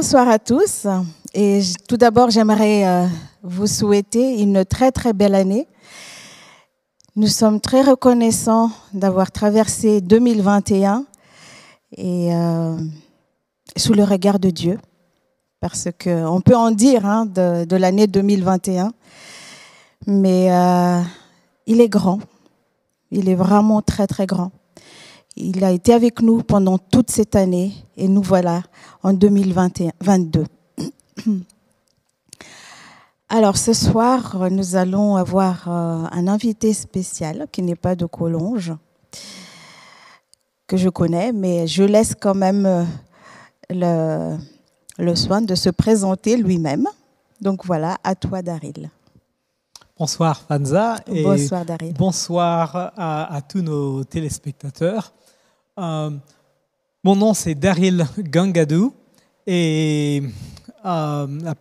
Bonsoir à tous. Et tout d'abord, j'aimerais euh, vous souhaiter une très très belle année. Nous sommes très reconnaissants d'avoir traversé 2021 et euh, sous le regard de Dieu, parce qu'on peut en dire hein, de, l'année 2021, mais euh, il est grand, il est vraiment très très grand. Il a été avec nous pendant toute cette année et nous voilà en 2022. Alors ce soir, nous allons avoir euh, un invité spécial qui n'est pas de Collonges, que je connais, mais je laisse quand même euh, le, soin de se présenter lui-même. Donc voilà, à toi Daryl. Bonsoir Fanza. Et bonsoir Daryl. Bonsoir à, tous nos téléspectateurs. Euh, mon nom c'est Daryl Gangadou et euh, la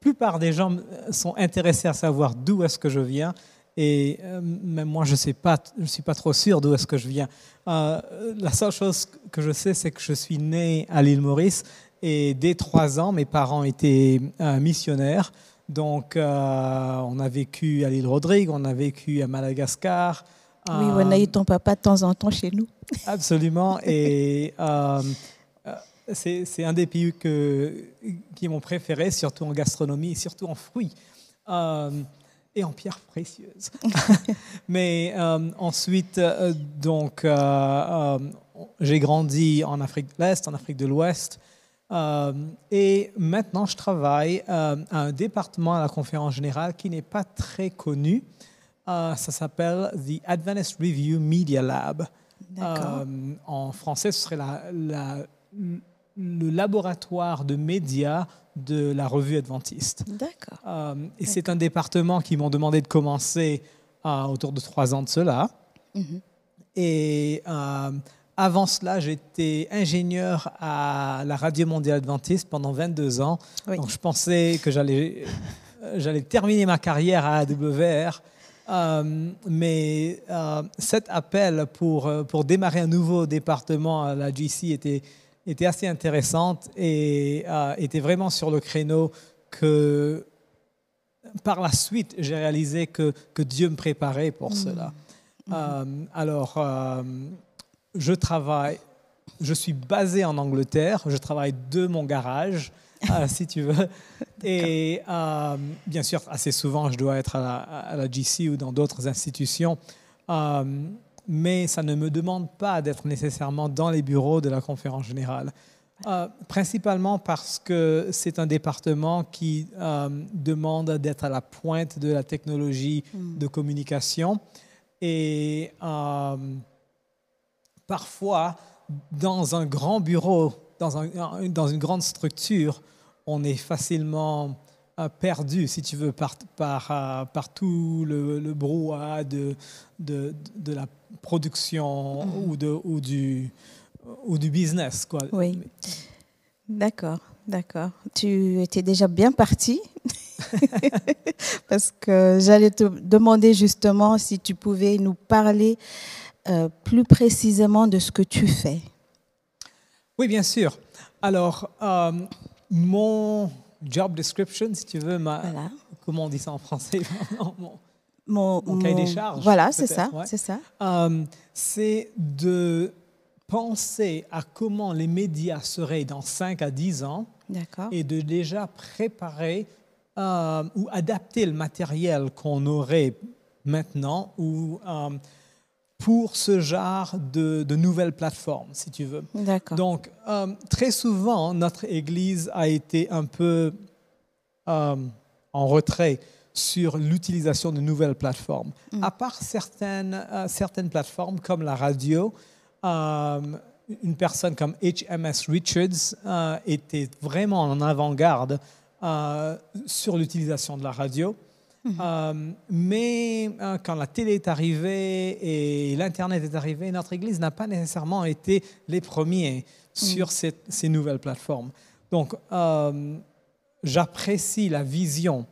plupart des gens sont intéressés à savoir d'où est-ce que je viens et euh, même moi je sais pas, je suis pas trop sûr d'où est-ce que je viens. la seule chose que je sais c'est que je suis né à l'île Maurice et dès trois ans mes parents étaient missionnaires. Donc, on a vécu à l'île Rodrigue, on a vécu à Madagascar, oui, on a eu ton papa de temps en temps chez nous. Absolument. Et euh, euh, c'est un des pays que, qui m'ont préféré, surtout en gastronomie et surtout en fruits. Euh, et en pierres précieuses. Mais ensuite, donc, j'ai grandi en Afrique de l'Est, en Afrique de l'Ouest. Et maintenant, je travaille à un département à la conférence générale qui n'est pas très connu, euh, ça s'appelle The Adventist Review Media Lab. Euh, en français, ce serait le laboratoire de médias de la revue adventiste. D'accord. Euh, et c'est un département qui m'ont demandé de commencer autour de trois ans de cela. Mhm. Et avant cela, j'étais ingénieur à la Radio Mondiale Adventiste pendant 22 ans. Donc je pensais que j'allais, j'allais terminer ma carrière à AWR euh, mais euh, cet appel pour, euh, pour démarrer un nouveau département à la GC était, était assez intéressante et était vraiment sur le créneau que par la suite j'ai réalisé que, que Dieu me préparait pour mmh. cela. Mmh. alors, je travaille, je suis basé en Angleterre, je travaille de mon garage. Ah, si tu veux. Et euh, bien sûr, assez souvent, je dois être à la, GC ou dans d'autres institutions. Euh, mais ça ne me demande pas d'être nécessairement dans les bureaux de la conférence générale. Euh, principalement parce que c'est un département qui demande d'être à la pointe de la technologie hmm. de communication. Et parfois, dans un grand bureau, dans, un, dans une grande structure, on est facilement euh, perdu, si tu veux, par, par, euh, par tout le, le brouhaha de, de, de, la production mhm. ou, de, ou, du, ou du business. Quoi. Oui. D'accord, d'accord. Tu étais déjà bien parti. Parce que j'allais te demander justement si tu pouvais nous parler euh, plus précisément de ce que tu fais. Oui, bien sûr. Alors, mon job description, si tu veux, ma, comment on dit ça en français? Mon, mon, cahier des charges. Voilà, c'est ça, c'est ça. Euh, c'est de penser à comment les médias seraient dans 5 à 10 ans et de déjà préparer euh, ou adapter le matériel qu'on aurait maintenant ou euh, pour ce genre de, nouvelles plateformes, si tu veux. Donc, euh, très souvent, notre Église a été un peu euh, en retrait sur l'utilisation de nouvelles plateformes. Mm. À part certaines, euh, certaines plateformes comme la radio, une personne comme HMS Richards était vraiment en avant-garde sur l'utilisation de la radio. Euh, mais euh, quand la télé est arrivée et l'Internet est arrivé, notre Église n'a pas nécessairement été les premiers sur mhm. ces, nouvelles plateformes. Donc, euh, j'apprécie la vision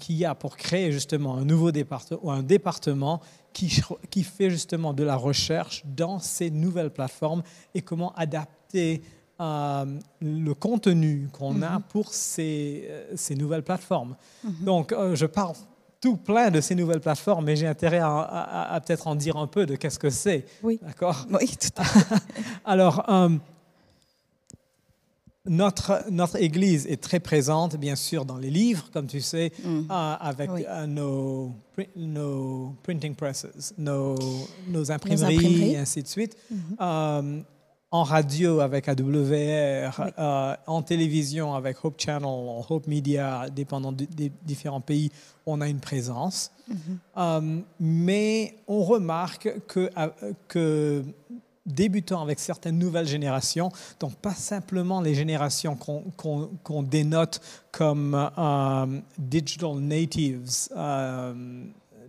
qu'il y a pour créer justement un nouveau département ou un département qui, qui fait justement de la recherche dans ces nouvelles plateformes et comment adapter euh, le contenu qu'on a Mhm. pour ces, euh, ces nouvelles plateformes. Mhm. Donc, euh, je parle tout plein de ces nouvelles plateformes, mais j'ai intérêt à, à- à peut-être en dire un peu de qu'est-ce que c'est. Oui. D'accord? Oui, tout à fait. Alors, euh, notre, notre Église est très présente, bien sûr, dans les livres, comme tu sais, Mm. euh, avec Oui. euh, nos, nos printing presses, nos, nos imprimeries, imprimeries. et ainsi de suite. Mhm. En radio avec AWR, Oui. euh, en télévision avec Hope Channel, Hope Media, dépendant des différents pays, on a une présence. Mhm. Euh, mais on remarque que, euh, que débutant avec certaines nouvelles générations, donc pas simplement les générations qu'on dénote comme euh, digital natives,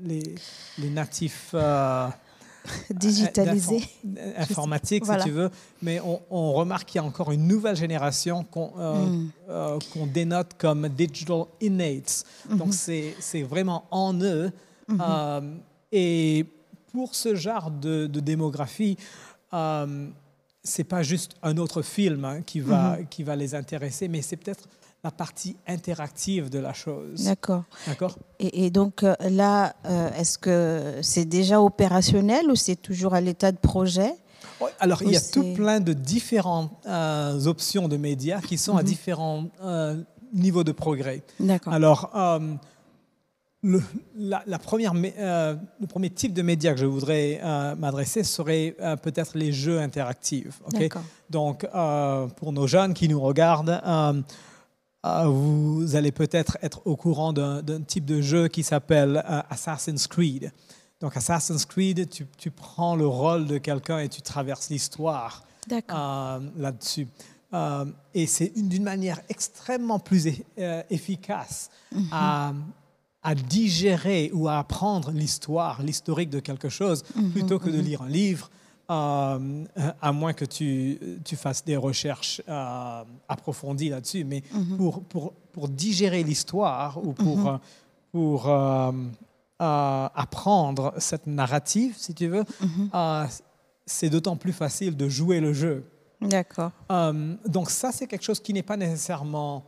les, les natifs Digitalisé. Voilà. si tu veux, mais on, on remarque qu'il y a encore une nouvelle génération qu'on euh, Mm. euh, dénote comme digital innates. Donc, Mhm. c'est c'est vraiment en eux. Mhm. Euh, et pour ce genre de, de démographie, c'est pas juste un autre film hein, qui, va, qui va les intéresser, mais c'est peut-être la partie interactive de la chose. D'accord. D'accord? Et, et donc euh, là, euh, est-ce que c'est déjà opérationnel ou c'est toujours à l'état de projet? Alors, il y a Ou tout plein de différentes euh, options de médias qui sont à Mhm. différents euh, niveaux de progrès. D'accord. Alors, le, la, la première, le premier type de média que je voudrais m'adresser serait peut-être les jeux interactifs. ok? D'accord. Donc, pour nos jeunes qui nous regardent, vous allez peut-être être au courant d'un type de jeu qui s'appelle euh, Assassin's Creed. Donc, Assassin's Creed, tu, tu prends le rôle de quelqu'un et tu traverses l'histoire euh, là-dessus. Euh, et c'est une- d'une manière extrêmement plus e- euh, efficace Mhm. à, à digérer ou à apprendre l'histoire, l'historique de quelque chose, Mhm, plutôt que de mhm. lire un livre, euh, à moins que tu, tu fasses des recherches euh, approfondies là-dessus. Mais Mhm. pour, pour, pour digérer l'histoire ou pour, Mhm. euh, pour apprendre cette narrative, si tu veux, Mhm. c'est d'autant plus facile de jouer le jeu. D'accord. Donc ça, c'est quelque chose qui n'est pas nécessairement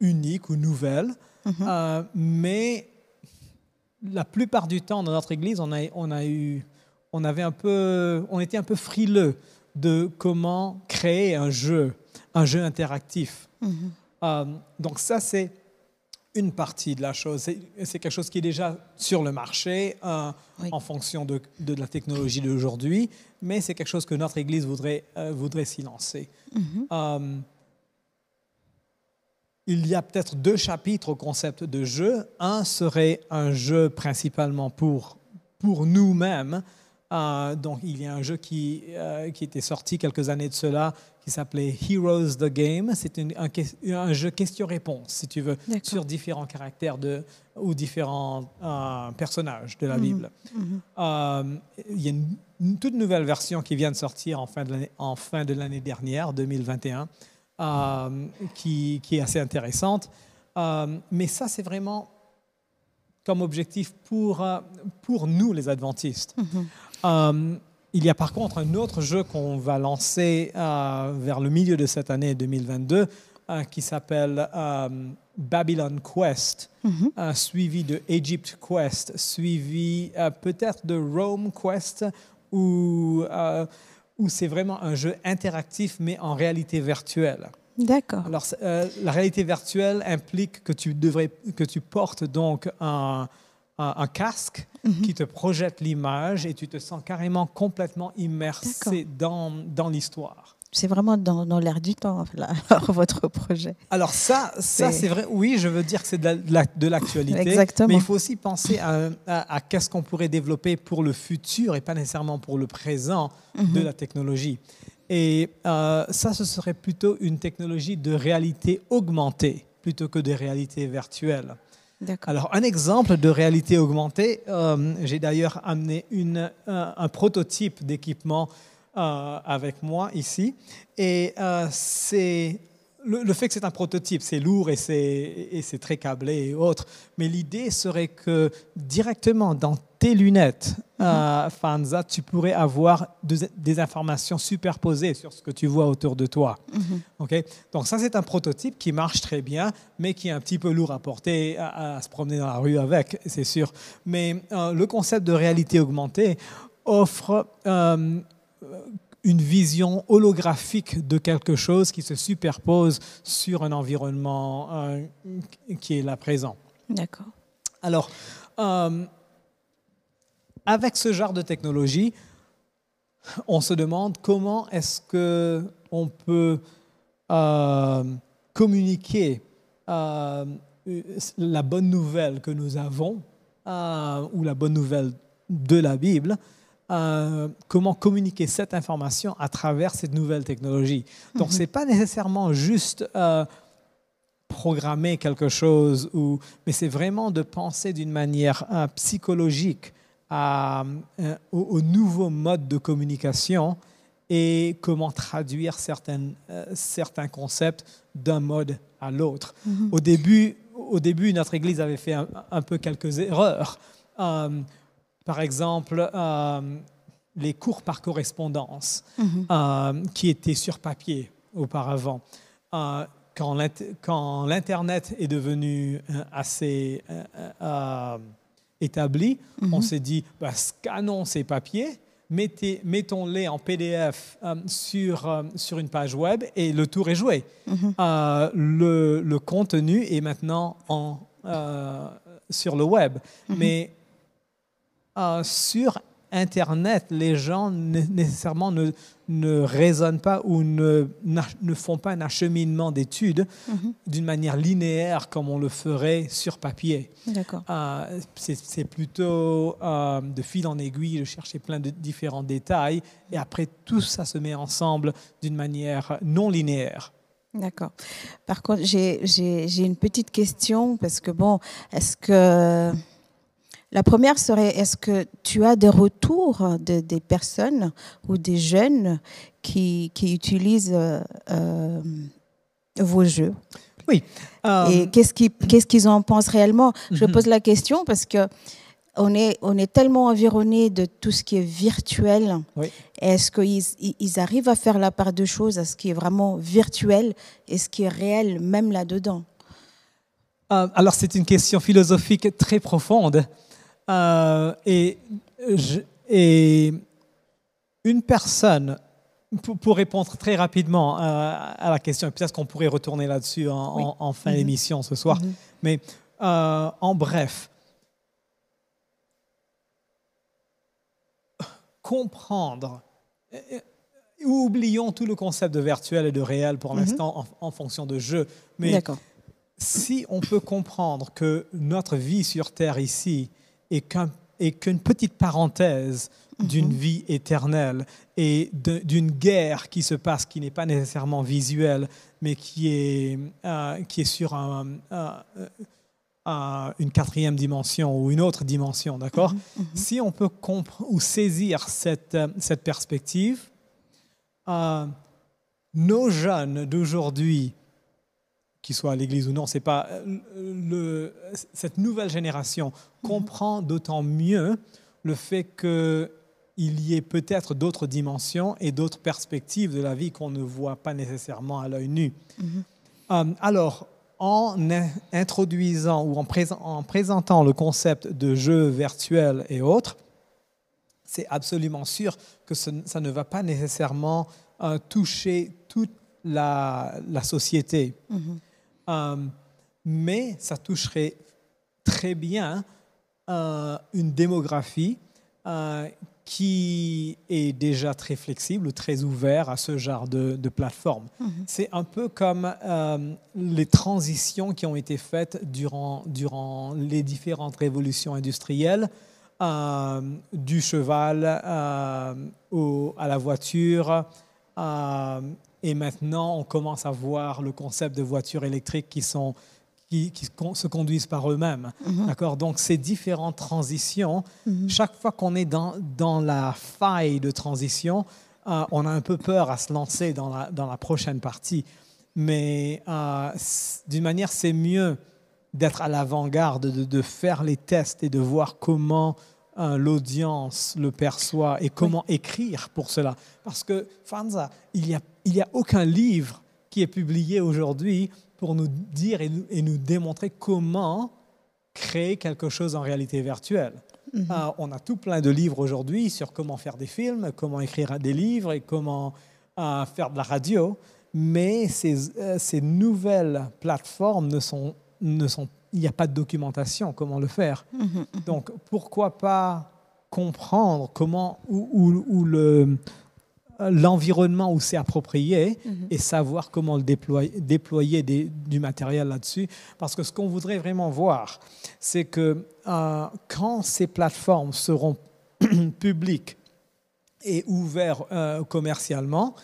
unique ou nouvelle, mais la plupart du temps dans notre Église, on a, on a eu, on avait un peu, on était un peu frileux de comment créer un jeu, un jeu interactif. Mhm. Euh, donc ça, c'est une partie de la chose. C'est quelque chose qui est déjà sur le marché euh, Oui. en fonction de, de la technologie d'aujourd'hui, mais c'est quelque chose que notre Église voudrait, euh, voudrait s'y lancer. Mhm. Euh, il y a peut-être deux chapitres au concept de jeu. Un serait un jeu principalement pour, pour nous-mêmes. Euh, donc, il y a un jeu qui, euh, qui était sorti quelques années de cela qui s'appelait Heroes the Game. C'est un, jeu question-réponse, si tu veux, sur différents caractères de, ou différents euh, personnages de la Mhm. Bible. Mhm. Il y a une, une toute nouvelle version qui vient de sortir en fin de l'année, en fin de dernière, 2021, euh, qui, qui est assez intéressante. Mais ça, c'est vraiment comme objectif pour, pour nous, les adventistes. Mhm. Euh, il y a par contre un autre jeu qu'on va lancer euh, vers le milieu de cette année 2022 euh, qui s'appelle Babylon Quest Mhm. suivi de Egypt Quest, suivi peut-être de Rome Quest, où, où c'est vraiment un jeu interactif, mais en réalité virtuelle. D'accord. Alors, la réalité virtuelle implique que tu, devrais, que tu portes donc un, un- un casque Mhm. qui te projette l'image et tu te sens carrément complètement immersé dans, dans l'histoire. C'est vraiment dans, dans l'air du temps, là, alors, votre projet. Alors ça, ça C'est- vrai. Oui, je veux dire que c'est de la- de la- de l'actualité. Exactement. Mais il faut aussi penser à, à- à qu'est-ce qu'on pourrait développer pour le futur et pas nécessairement pour le présent de Mhm. la technologie. Et euh, ça, ce serait plutôt une technologie de réalité augmentée plutôt que de réalité virtuelle. Alors, un exemple de réalité augmentée, euh, j'ai d'ailleurs amené un prototype d'équipement euh, avec moi ici. Et euh, c'est le, fait que c'est un prototype, c'est lourd et c'est très câblé et autres, mais l'idée serait que directement dans tes lunettes, euh, Fanza, tu pourrais avoir des informations superposées sur ce que tu vois autour de toi. Mhm. Donc ça, c'est un prototype qui marche très bien, mais qui est un petit peu lourd à porter, à, se promener dans la rue avec, c'est sûr. Mais euh, le concept de réalité augmentée offre euh, une vision holographique de quelque chose qui se superpose sur un environnement euh, qui est là présent. D'accord. Alors, euh, avec ce genre de technologie, on se demande comment est-ce que on peut euh, communiquer la bonne nouvelle que nous avons ou la bonne nouvelle de la Bible euh, comment communiquer cette information à travers cette nouvelle technologie. Donc, mhm. ce n'est pas nécessairement juste euh, programmer quelque chose, ou, mais c'est vraiment de penser d'une manière euh, psychologique à, au, nouveau mode de communication et comment traduire certaines, certains concepts d'un mode à l'autre. Mhm. Au, début, au début, notre Église avait fait un, un peu quelques erreurs. Par exemple, euh, les cours par correspondance mhm. euh, qui étaient sur papier auparavant. Euh, quand l'Internet est devenu assez établi, on mhm. s'est dit, bah, scannons ces papiers, mettons-les en PDF sur, sur une page web et le tour est joué. Mhm. le, le, contenu est maintenant en, sur le web. Mais euh, sur Internet, les gens nécessairement ne, ne raisonnent pas ou ne, ne font pas un acheminement d'études mhm. d'une manière linéaire comme on le ferait sur papier. Euh, c'est plutôt euh, de fil en aiguille, de chercher plein de différents détails et après tout ça se met ensemble d'une manière non linéaire. D'accord. Par contre, j'ai une petite question parce que bon, est-ce que la première serait, est-ce que tu as des retours de, des personnes ou des jeunes qui, qui utilisent euh, euh, vos jeux? Oui. Euh, Et qu'est-ce qu'ils en pensent réellement? Je mhm. pose la question parce que on est, on est tellement environné de tout ce qui est virtuel. Est-ce qu'ils ils arrivent à faire la part de choses à ce qui est vraiment virtuel et ce qui est réel, même là-dedans? Alors, c'est une question philosophique très profonde. Euh, et, et, une personne, pour, répondre très rapidement à, la question, peut-être qu'on pourrait retourner là-dessus en, fin mhm. d'émission ce soir, mhm. mais euh, en bref, comprendre, oublions tout le concept de virtuel et de réel pour mhm. l'instant en, fonction de jeu, mais si on peut comprendre que notre vie sur Terre ici et qu'une petite parenthèse d'une mhm. vie éternelle et d'une guerre qui se passe, qui n'est pas nécessairement visuelle, mais qui est, euh, qui est sur une quatrième dimension ou une autre dimension, d'accord mhm, mhm. Si on peut ou saisir cette, cette perspective, euh, nos jeunes d'aujourd'hui qu'il soit à l'Église ou non, c'est pas euh, le, cette nouvelle génération comprend d'autant mieux le fait qu'il y ait peut-être d'autres dimensions et d'autres perspectives de la vie qu'on ne voit pas nécessairement à l'œil nu. Mm-hmm. Euh, alors, en introduisant ou en, en, présentant le concept de jeu virtuel et autres, c'est absolument sûr que ça ne va pas nécessairement euh, toucher toute la, la société. Mm-hmm. Euh, mais ça toucherait très bien euh, une démographie euh, qui est déjà très flexible très ouvert à ce genre de, plateforme. Mhm. C'est un peu comme les transitions qui ont été faites durant, durant les différentes révolutions industrielles, du cheval au, à la voiture, et maintenant, on commence à voir le concept de voitures électriques qui, sont, qui, se conduisent par eux-mêmes. Mhm. D'accord? Donc, ces différentes transitions, mhm. chaque fois qu'on est dans, dans la faille de transition, euh, on a un peu peur à se lancer dans la, dans la prochaine partie. mais d'une manière, c'est mieux d'être à l'avant-garde, de, de, faire les tests et de voir comment l'audience le perçoit et comment écrire pour cela. Parce que, Fanza, il n'y a, il y a aucun livre qui est publié aujourd'hui pour nous dire et nous, et nous, démontrer comment créer quelque chose en réalité virtuelle. Mhm. Euh, on a tout plein de livres aujourd'hui sur comment faire des films, comment écrire des livres et comment euh, faire de la radio, mais ces, euh, ces nouvelles plateformes ne sont, ne sont il n'y a pas de documentation, comment le faire. Mhm, mhm. Donc, pourquoi pas comprendre comment, ou, le, l'environnement où c'est approprié mhm. et savoir comment le déployer, déployer du matériel là-dessus. Parce que ce qu'on voudrait vraiment voir, c'est que euh, quand ces plateformes seront publiques et ouvertes euh, commercialement,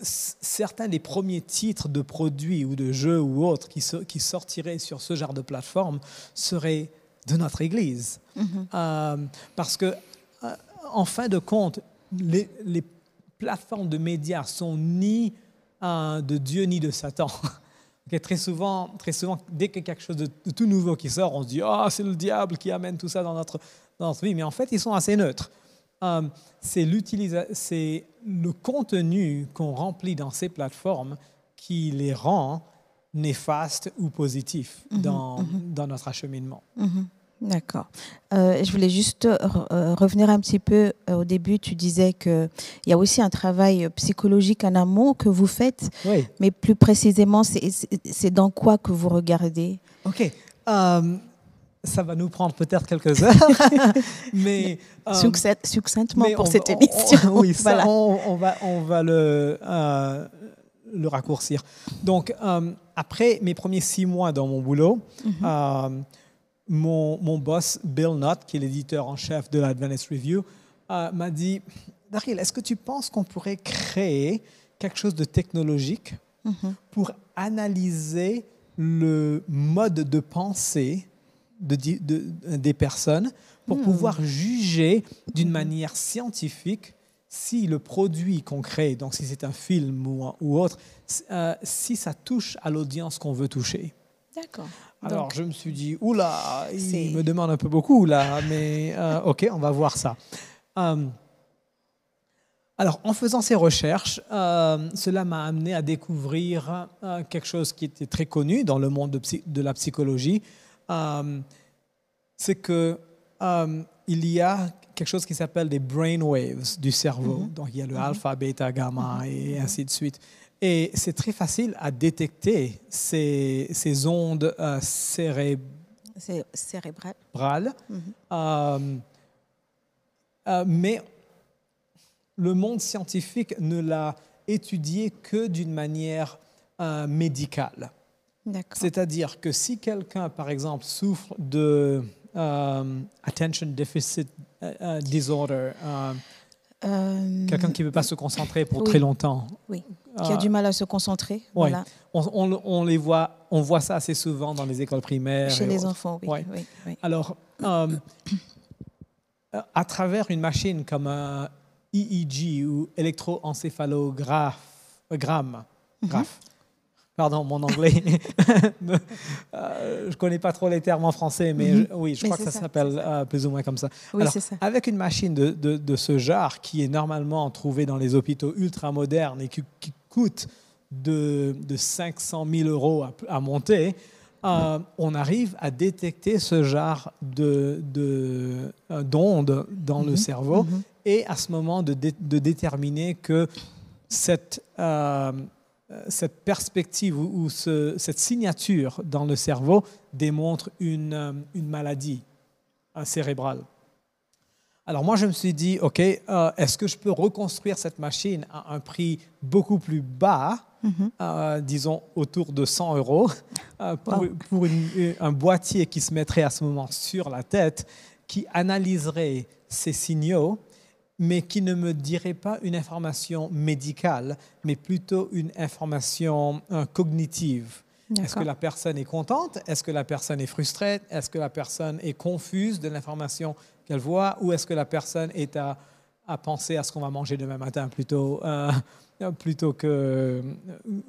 certains des premiers titres de produits ou de jeux ou autres qui, qui sortiraient sur ce genre de plateforme seraient de notre Église. Mm-hmm. Euh, parce que, euh, en fin de compte, les, plateformes de médias sont ni de Dieu ni de Satan. très, souvent, très souvent, dès a quelque chose de, tout nouveau qui sort, on se dit Ah, c'est le diable qui amène tout ça dans notre, dans notre vie. Mais en fait, ils sont assez neutres. Euh, c'est le contenu qu'on remplit dans ces plateformes qui les rend néfastes ou positifs mhm, dans, mhm. dans, notre acheminement. Mhm. D'accord. Euh, je voulais juste euh, revenir un petit peu au début. Tu disais qu'il y a aussi un travail psychologique en amont que vous faites, oui. mais plus précisément, c'est dans quoi que vous regardez? OK ça va nous prendre peut-être quelques heures, mais euh, succinctement pour cette émission. oui, ça, on, va, on va le, euh, le raccourcir. Donc, euh, après mes premiers six mois dans mon boulot, mhm. mon, mon, boss, Bill Nutt, qui est l'éditeur en chef de l'Advanced Review, m'a dit Daryl, est-ce que tu penses qu'on pourrait créer quelque chose de technologique mhm. pour analyser le mode de pensée de, des personnes pour hmm. pouvoir juger d'une hmm. manière scientifique si le produit qu'on crée, donc si c'est un film ou, ou autre, euh, si ça touche à l'audience qu'on veut toucher. D'accord. Alors je me suis dit, oula, il me demande un peu beaucoup là, mais euh, ok, on va voir ça. Euh, alors en faisant ces recherches, cela m'a amené à découvrir quelque chose qui était très connu dans le monde de, de la psychologie, euh, c'est que euh, il y a quelque chose qui s'appelle des brain waves du cerveau. Mm-hmm. Donc il y a le mm-hmm. alpha, bêta, gamma mm-hmm. et ainsi de suite. Et c'est très facile à détecter ces, ces ondes euh, cérébrales. mais le monde scientifique ne l'a étudié que d'une manière médicale. C'est-à-dire que si quelqu'un, par exemple, souffre de euh, attention deficit euh, euh, disorder, quelqu'un qui ne peut pas se concentrer pour très longtemps. Oui, qui a du mal à se concentrer. Voilà. On, on, les voit, on voit ça assez souvent dans les écoles primaires. Chez les enfants, oui. oui, Alors, à travers une machine comme un EEG ou électroencéphalogramme, gramme. Pardon, mon anglais. Euh, je ne connais pas trop les termes en français, mais mhm. oui, je crois que ça, s'appelle euh, plus ou moins comme ça. Oui, Alors, ça. Avec une machine de, de, ce genre qui est normalement trouvée dans les hôpitaux ultra-modernes et qui, coûte de, de, 500 000 euros à, monter, euh, on arrive à détecter ce genre d'ondes de, d'ondes dans le mhm. cerveau mhm. et à ce moment de, déterminer que cette euh, cette perspective ou, cette signature dans le cerveau démontre une, euh, une maladie cérébrale. Alors moi, je me suis dit, OK, euh, est-ce que je peux reconstruire cette machine à un prix beaucoup plus bas, mm-hmm. disons autour de 100 euros, pour, pour un boîtier qui se mettrait à ce moment sur la tête, qui analyserait ces signaux mais qui ne me dirait pas une information médicale, mais plutôt une information euh, cognitive. Est-ce que la personne est contente? Est-ce que la personne est frustrée? Est-ce que la personne est confuse de l'information qu'elle voit? Ou est-ce que la personne est à à penser à ce qu'on va manger demain matin plutôt, euh, plutôt que,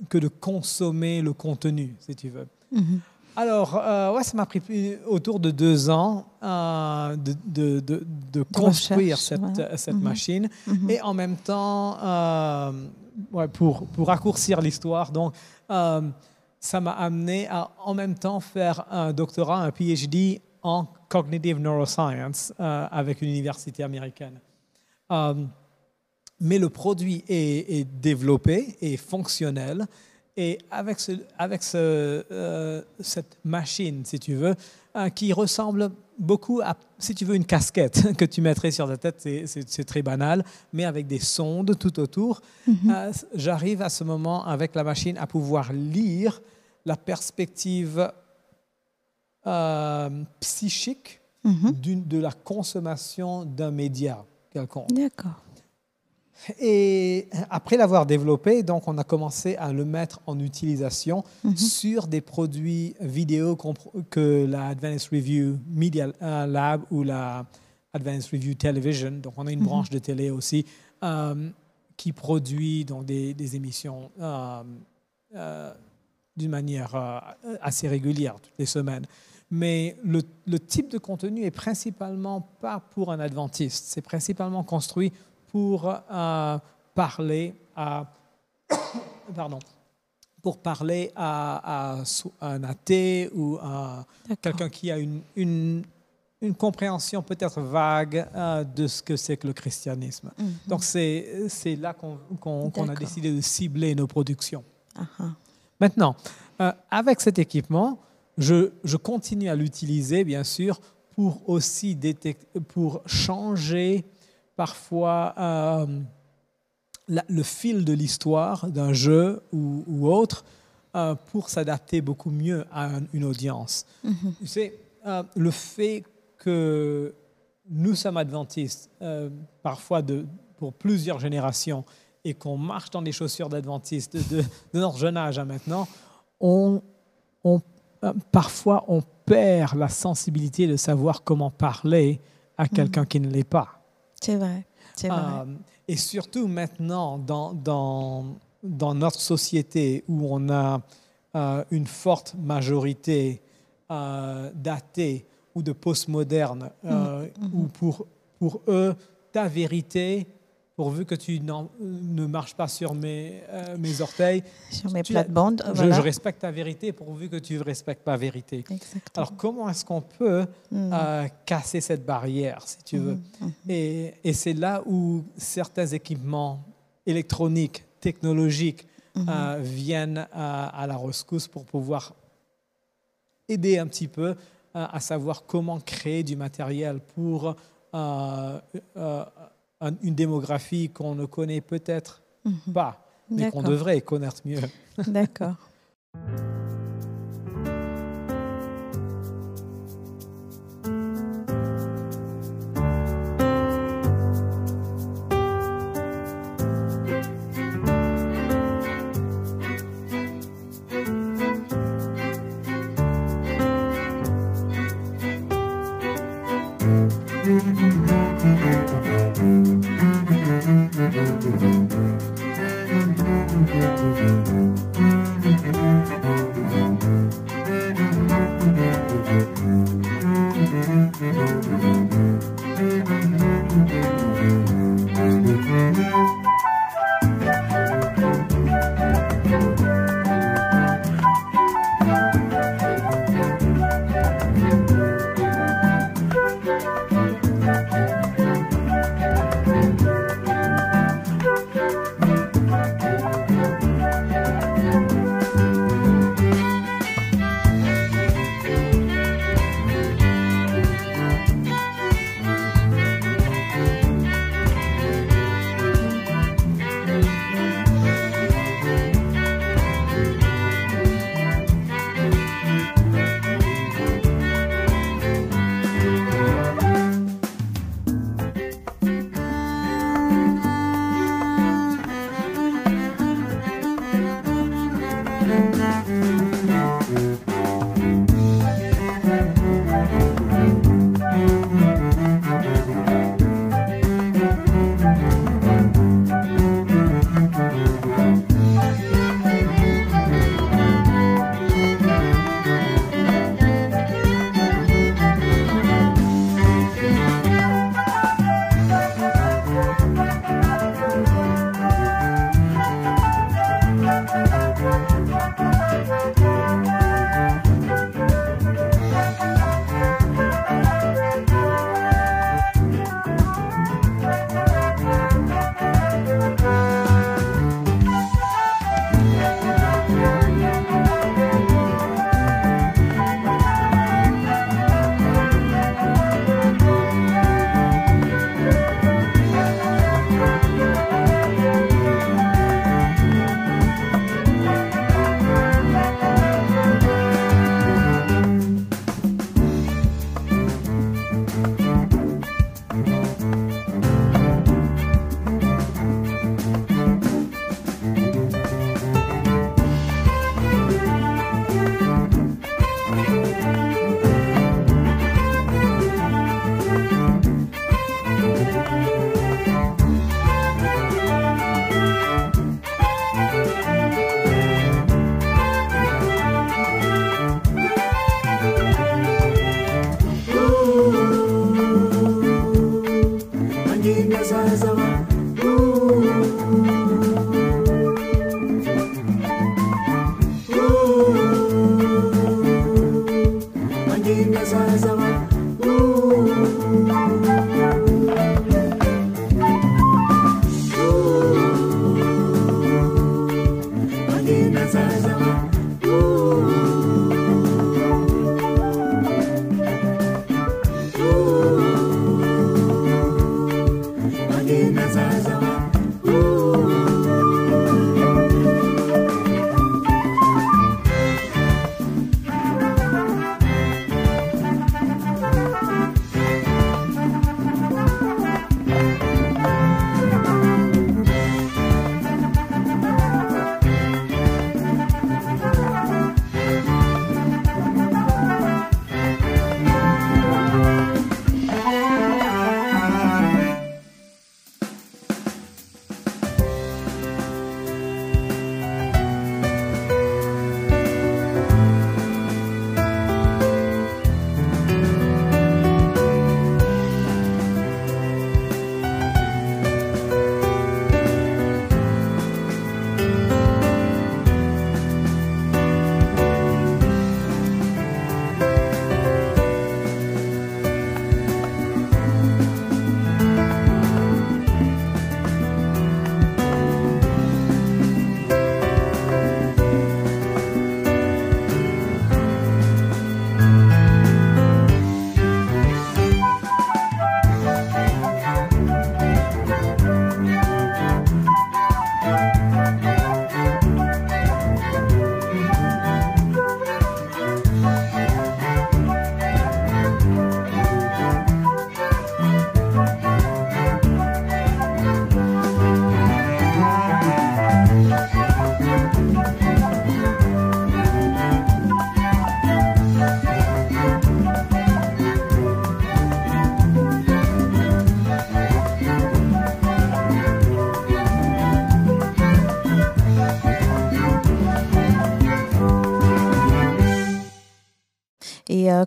que de consommer le contenu, si tu veux? Mhm. Alors, euh, ouais, ça m'a pris autour de deux ans euh, de, de, de, de construire cette, voilà. cette Mhm. machine Mhm. et en même temps, euh, ouais, pour, pour raccourcir l'histoire, donc ça m'a amené à en même temps faire un doctorat, un PhD en cognitive neuroscience avec une université américaine. Mais le produit est, est développé et fonctionnel. Et avec, ce, avec ce, euh, cette machine, si tu veux, euh, qui ressemble beaucoup à, si tu veux, une casquette que tu mettrais sur ta tête, c'est- très banal, mais avec des sondes tout autour, euh, j'arrive à ce moment, avec la machine, à pouvoir lire la perspective euh, psychique Mhm. de la consommation d'un média quelconque. D'accord. Et après l'avoir développé, donc on a commencé à le mettre en utilisation Mhm. sur des produits vidéo que la Advanced Review Media euh, Lab ou la Advanced Review Television, donc on a une Mhm. branche de télé aussi, euh, qui produit donc des, des émissions euh, euh, d'une manière assez régulière, toutes les semaines. Mais le, le type de contenu est principalement pas pour un adventiste, c'est principalement construit pour euh, parler à pardon pour parler à, à so- à un athée ou à quelqu'un qui a une, une, une compréhension peut-être vague euh, de ce que c'est que le christianisme. Mhm. Donc c'est là qu'on qu'on a décidé de cibler nos productions. Maintenant, euh, avec cet équipement, je, je continue à l'utiliser, bien sûr, pour aussi détec- pour changer parfois euh, la- le fil de l'histoire d'un jeu ou, ou autre euh, pour s'adapter beaucoup mieux à un- une audience. Mhm. Tu sais, euh, le fait que nous sommes adventistes, parfois de, pour plusieurs générations, et qu'on marche dans des chaussures d'adventistes de, de notre jeune âge à maintenant, on, on- parfois on perd la sensibilité de savoir comment parler à quelqu'un qui ne l'est pas. C'est vrai. C'est vrai. Euh, et surtout maintenant, dans, dans, dans notre société où on a euh, une forte majorité euh, d'athées ou de postmodernes, euh, où pour, pour eux, ta vérité, pourvu que tu n'en- ne marches pas sur mes, euh, mes orteils, Sur mes plates-bandes, je, voilà. je respecte ta vérité pourvu que tu ne respectes pas vérité. Exactement. Alors comment est-ce qu'on peut Mhm. euh, casser cette barrière, si tu veux? Mhm. et, et c'est là où certains équipements électroniques, technologiques, euh, viennent à, la rescousse pour pouvoir aider un petit peu euh, à savoir comment créer du matériel pour euh, euh, un- une démographie qu'on ne connaît peut-être Mhm. pas, mais qu'on devrait connaître mieux. D'accord.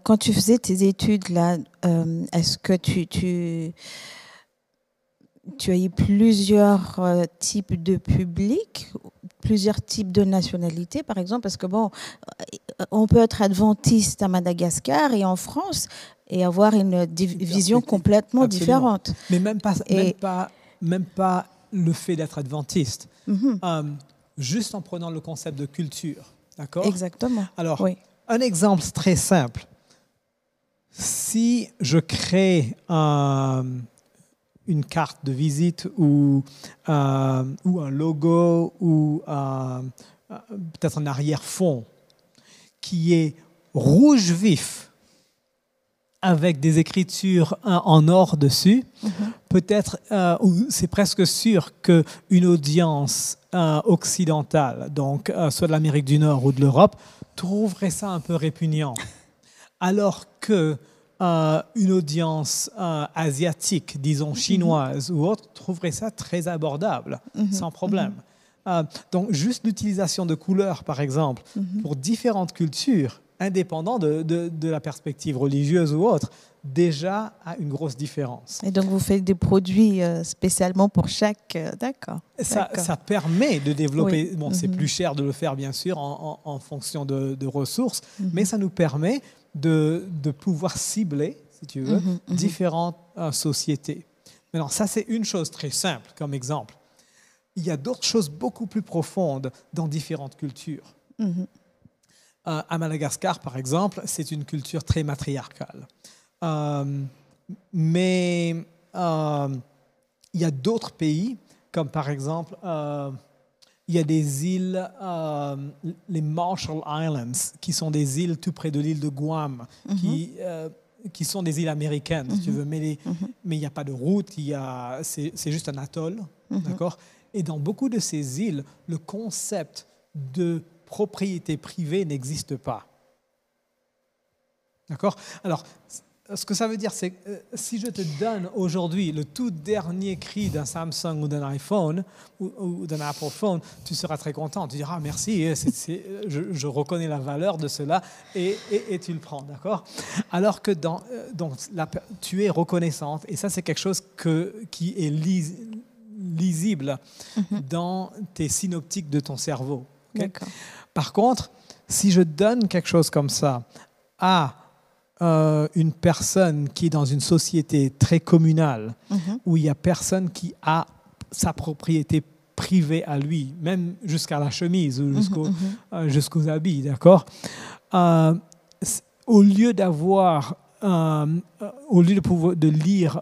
quand tu faisais tes études là, euh, est-ce que tu, tu, tu as eu plusieurs euh, types de publics, plusieurs types de nationalités, par exemple? Parce que bon, euh, on peut être adventiste à Madagascar et en France et avoir une vision complètement Absolument. différente. Mais même pas, Et- même pas, même pas le fait d'être adventiste. Mhm. Euh, juste en prenant le concept de culture. D'accord? Exactement. Alors, Oui. un exemple très simple. Si je crée un- une carte de visite ou, euh, ou un logo ou euh, euh, peut-être un arrière-fond qui est rouge vif avec des écritures en or dessus, peut-être, euh, ou c'est presque sûr qu'une audience euh, occidentale, donc euh, soit de l'Amérique du Nord ou de l'Europe, trouverait ça un peu répugnant. Alors que euh, une audience euh, asiatique, disons chinoise ou autre, trouverait ça très abordable, sans problème. Euh, donc juste l'utilisation de couleurs, par exemple, pour différentes cultures, indépendant de, de- de la perspective religieuse ou autre, déjà a une grosse différence. Et donc vous faites des produits spécialement pour chaque. D'accord. Ça, permet de développer, Oui. bon, c'est Mhm. plus cher de le faire bien sûr en, en- en fonction de, de ressources, Mhm. mais ça nous permet de, de pouvoir cibler, si tu veux, Mhm, mhm. différentes euh, sociétés. Maintenant, ça c'est une chose très simple comme exemple. Il y a d'autres choses beaucoup plus profondes dans différentes cultures. Mhm. Euh, à Madagascar, par exemple, c'est une culture très matriarcale. Euh, mais euh, il y a d'autres pays, comme par exemple, il y a des îles, euh, les Marshall Islands, qui sont des îles tout près de l'île de Guam, qui, euh, qui sont des îles américaines, si tu veux, mais les- mais il n'y a pas de route, c'est juste un atoll, d'accord? Et dans beaucoup de ces îles, le concept de propriété privée n'existe pas. D'accord? Alors, ce que ça veut dire, c'est que euh, si je te donne aujourd'hui le tout dernier cri d'un Samsung ou d'un iPhone ou, ou d'un Apple Phone, tu seras très content. Tu diras ah, merci, euh, euh, je, je reconnais la valeur de cela et, et- et tu le prends. D'accord? Alors que dans, donc, la tu es reconnaissante et ça, c'est quelque chose que, qui est lis- lisible dans tes synoptiques de ton cerveau. par contre, si je donne quelque chose comme ça à euh, une personne qui est dans une société très communale, Mhm. où il n'y a personne qui a sa propriété privée à lui, même jusqu'à la chemise ou jusqu'au- euh, jusqu'aux habits, d'accord? Euh, Au lieu d'avoir, au lieu de, pouvoir, de lire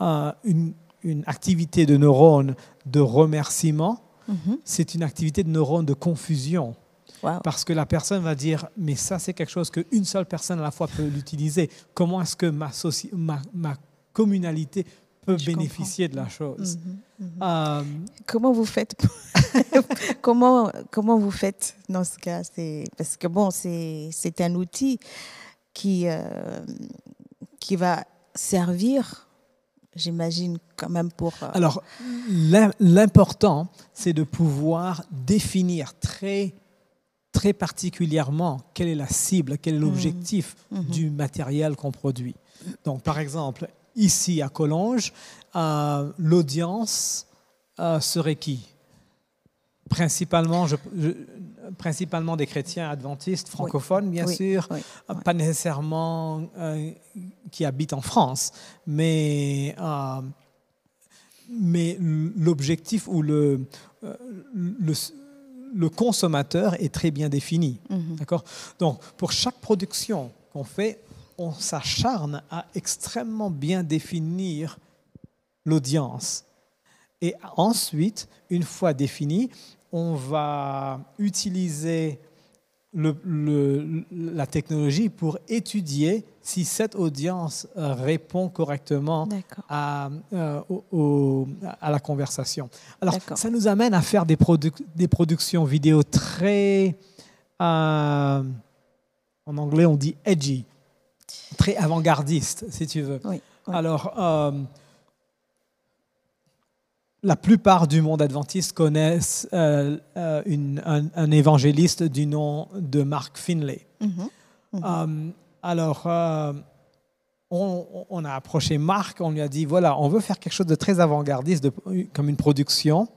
une, une activité de neurones de remerciement, Mhm. c'est une activité de neurones de confusion. Wow. Parce que la personne va dire, mais ça c'est quelque chose qu'une seule personne à la fois peut l'utiliser. Comment est-ce que ma, ma, ma communalité peut Je bénéficier de la chose? Mhm. Mhm. Euh, Comment vous faites comment, comment vous faites dans ce cas? C'est Parce que bon, c'est c'est un outil qui, euh, qui va servir, j'imagine, quand même pour. euh, Alors, l'im- l'important, c'est de pouvoir définir très, très particulièrement quelle est la cible, quel est l'objectif Mhm. du matériel qu'on produit. Donc, par exemple, ici à Collonges, euh, l'audience euh, serait qui? Principalement, je- je- principalement des chrétiens adventistes francophones, bien Oui, sûr, oui, euh, pas nécessairement euh, qui habitent en France, mais, mais l'objectif ou le, le, le consommateur est très bien défini. Mhm. D'accord? Donc, pour chaque production qu'on fait, on s'acharne à extrêmement bien définir l'audience. Et ensuite, une fois défini, on va utiliser le- le- la technologie pour étudier si cette audience euh, répond correctement à, euh, au- au- à la conversation. Alors, ça nous amène à faire des, produc- des productions vidéo très, euh, en anglais on dit edgy, très avant-gardiste, si tu veux. Oui, oui. Alors, euh, la plupart du monde adventiste connaissent euh, euh, une- un, un évangéliste du nom de Mark Finlay. Mhm. Euh, alors, euh, on, on a approché Marc, on lui a dit, voilà, on veut faire quelque chose de très avant-gardiste, comme une production.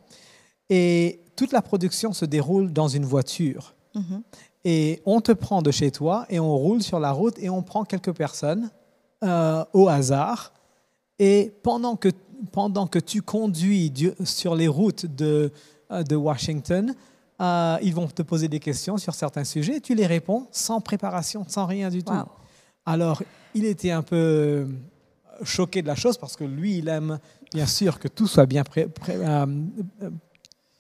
Et toute la production se déroule dans une voiture. Mhm. Et on te prend de chez toi et on roule sur la route et on prend quelques personnes euh, au hasard. Et pendant que, pendant que tu conduis du- sur les routes de, euh, de Washington, euh, ils vont te poser des questions sur certains sujets. Tu les réponds sans préparation, sans rien du tout. Wow. Alors, il était un peu choqué de la chose parce que lui, il aime bien sûr que tout soit bien pré- pré- euh,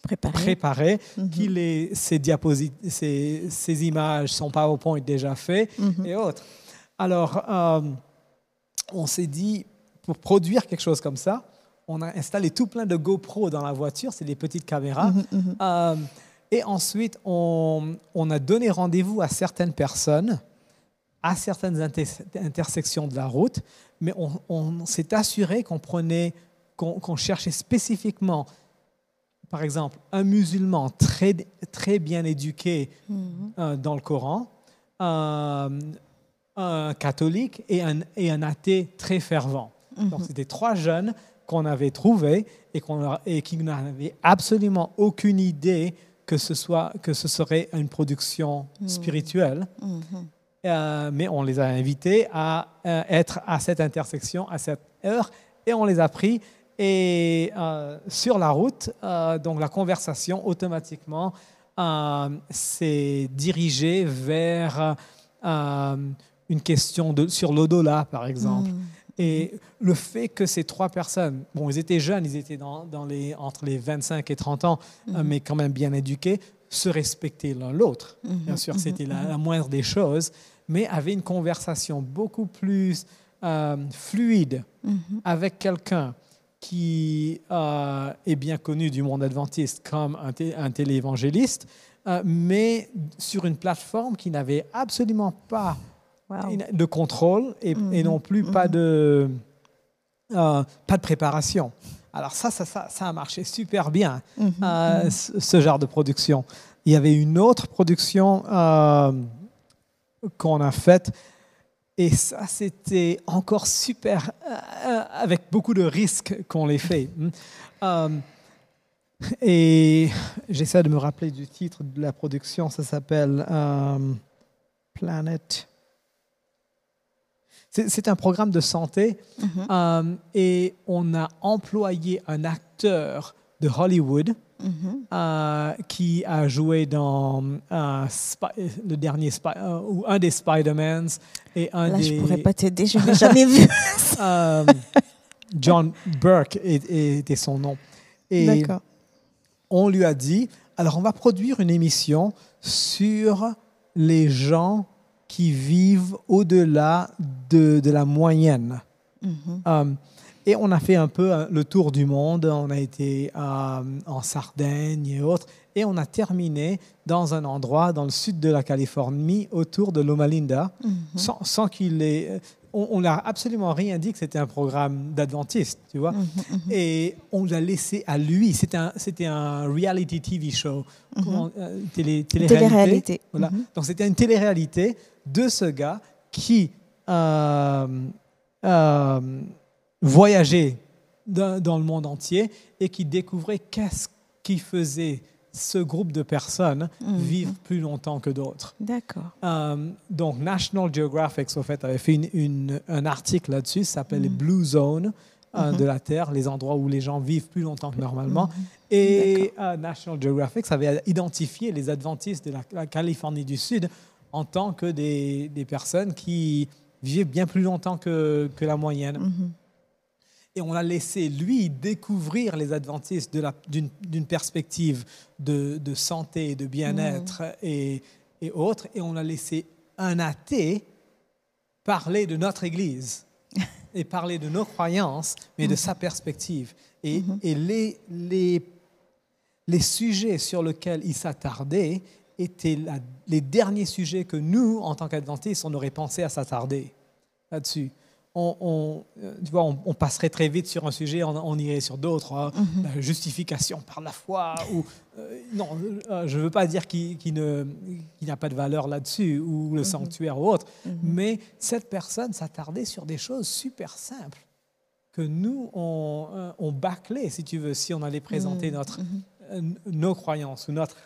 Préparé. préparé, Mhm. qu'il ait ses diapositives, ses, ses images, son PowerPoint déjà fait Mhm. et autres. Alors, euh, on s'est dit, pour produire quelque chose comme ça, on a installé tout plein de GoPro dans la voiture, c'est des petites caméras. Mhm, mhm. Euh, et ensuite, on, on a donné rendez-vous à certaines personnes, à certaines inter- intersections de la route, mais on, on s'est assuré qu'on prenait, qu'on cherchait spécifiquement, par exemple, un musulman très, très bien éduqué Mhm. euh, dans le Coran, euh, un catholique et un, et un athée très fervent. Donc, c'était trois jeunes qu'on avait trouvés et, qu'on et qui n'avaient absolument aucune idée que ce, soit, que ce serait une production spirituelle. Mhm. Euh, mais on les a invités à euh, être à cette intersection à cette heure et on les a pris. Et euh, sur la route, donc la conversation automatiquement s'est dirigée vers une question de, sur l'au-delà, par exemple. Mhm. Et le fait que ces trois personnes, bon, ils étaient jeunes, ils étaient dans, dans les, entre les 25 et 30 ans, euh, mais quand même bien éduqués, se respectaient l'un l'autre. Bien sûr, c'était la, la moindre des choses, mais avaient une conversation beaucoup plus euh, fluide Mhm. avec quelqu'un qui euh, est bien connu du monde adventiste comme un, té- un téléévangéliste, euh, mais sur une plateforme qui n'avait absolument pas Wow. de contrôle et, et Mhm. non plus pas, de, euh, pas de préparation. Alors ça, ça, ça, ça a marché super bien, Mhm. euh, ce, genre de production. Il y avait une autre production euh, qu'on a faite et ça, c'était encore super, avec beaucoup de risques qu'on les fait. Et j'essaie de me rappeler du titre de la production, ça s'appelle euh, Planet. C'est un programme de santé Mhm. euh, et on a employé un acteur de Hollywood Mhm. euh, qui a joué dans euh, le dernier ou un des Spider-Mans et un Là, des je pourrais pas t'aider, je l'ai jamais vu. John Burke était son nom. Et on lui a dit, alors on va produire une émission sur les gens qui vivent au-delà de, de la moyenne. Mhm. Euh, et on a fait un peu euh, le tour du monde. On a été euh, en Sardaigne et autres. Et on a terminé dans un endroit dans le sud de la Californie, autour de Loma Linda, Mhm. sans, sans qu'il ait. On n'a absolument rien dit que c'était un programme d'adventiste, tu vois. Mhm. Mhm. Et on l'a laissé à lui. C'était un, c'était un reality TV show, Comment, euh, télé, télé-réalité. Télé-réalité. Voilà. Mhm. Donc c'était une télé-réalité de ce gars qui euh, euh, voyageait dans, dans le monde entier et qui découvrait qu'est-ce qui faisait ce groupe de personnes Mhm. vivre plus longtemps que d'autres. D'accord. Euh, donc, National Geographic, au fait, avait fait une- une- un article là-dessus, s'appelle les Mhm. Blue Zones euh, Mhm. de la Terre, les endroits où les gens vivent plus longtemps que normalement. Et euh, National Geographic ça avait identifié les adventistes de la, la Californie du Sud en tant que des, des personnes qui vivaient bien plus longtemps que, que la moyenne. Mhm. Et on a laissé lui découvrir les adventistes de la- d'une d'une perspective de, de santé, de bien-être et, et autres. Et on a laissé un athée parler de notre Église et parler de nos croyances, mais de sa perspective. Et, et les, les, les sujets sur lesquels il s'attardait étaient la- les derniers sujets que nous, en tant qu'adventistes, on aurait pensé à s'attarder là-dessus. on, tu vois, on, passerait très vite sur un sujet, on, irait sur d'autres. Hein. Mhm. La justification par la foi, ou non, je ne veux pas dire qu'il n'y a pas de valeur là-dessus, ou le mhm. sanctuaire ou autre, Mhm. mais cette personne s'attardait sur des choses super simples que nous, on, on bâclait, si tu veux, si on allait présenter notre, euh, nos croyances ou notre,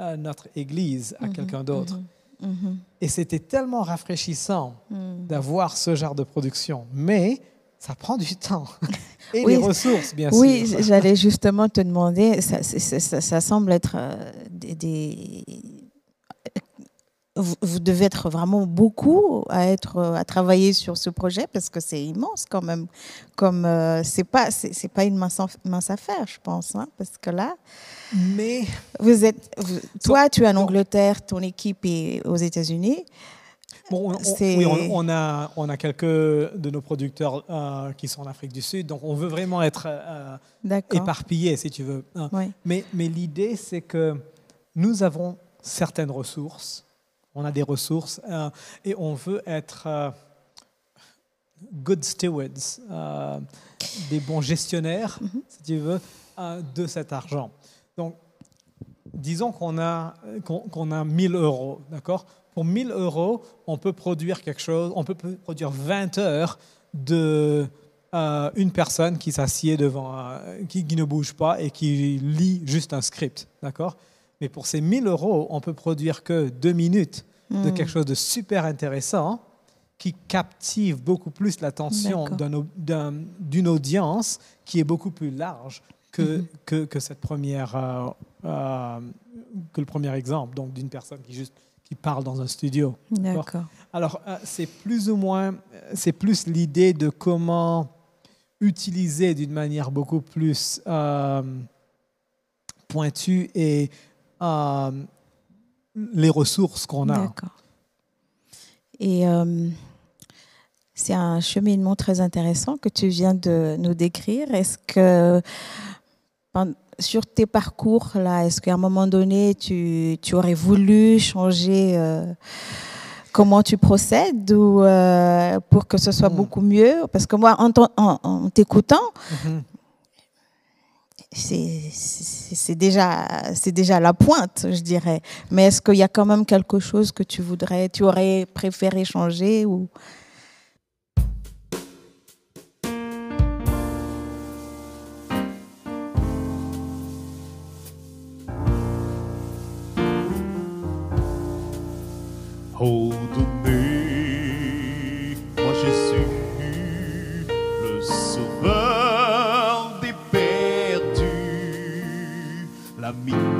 euh, notre Église à Mhm. quelqu'un d'autre. Mhm. Et c'était tellement rafraîchissant Mhm. d'avoir ce genre de production. Mais ça prend du temps. Et Oui. les ressources, bien Oui, sûr. j'allais justement te demander, ça, ça- ça semble être euh, des, des- Vous, vous devez être vraiment beaucoup à être à travailler sur ce projet parce que c'est immense quand même. Comme euh, c'est pas c'est pas une mince, mince affaire, je pense, hein, parce que là, Mais vous êtes, vous- toi, tu es en Angleterre, ton équipe est aux États-Unis. bon, on, oui, on, on a, on a quelques de nos producteurs euh, qui sont en Afrique du Sud. Donc, on veut vraiment être euh, éparpillé, si tu veux. hein. Oui. Mais, mais l'idée, c'est que nous avons certaines ressources. On a des ressources euh, et on veut être euh, good stewards, euh, des bons gestionnaires, si tu veux, de cet argent. Donc, disons qu'on a, qu'on qu'on a 1000 euros, d'accord? Pour 1000 euros, on peut produire quelque chose, on peut produire 20 heures de une personne qui s'assied devant, un- qui, qui ne bouge pas et qui lit juste un script, d'accord? Mais pour ces 1000 euros, on peut produire que deux minutes de Mm. quelque chose de super intéressant qui captive beaucoup plus l'attention d'une audience qui est beaucoup plus large que, Mhm. que, que cette première, euh, euh, que le premier exemple, donc d'une personne qui juste qui parle dans un studio. D'accord. Alors, euh, c'est plus ou moins, c'est plus l'idée de comment utiliser d'une manière beaucoup plus pointue et euh, les ressources qu'on a. D'accord. Et euh, c'est un cheminement très intéressant que tu viens de nous décrire. Est-ce que sur tes parcours là, est-ce qu'à un moment donné tu, tu aurais voulu changer euh, comment tu procèdes ou euh, pour que ce soit Mm. beaucoup mieux? Parce que moi, en, t'en- en- en t'écoutant, Mhm. C'est déjà, déjà la pointe, je dirais. Mais est-ce qu'il y a quand même quelque chose que tu voudrais, tu aurais préféré changer ou? La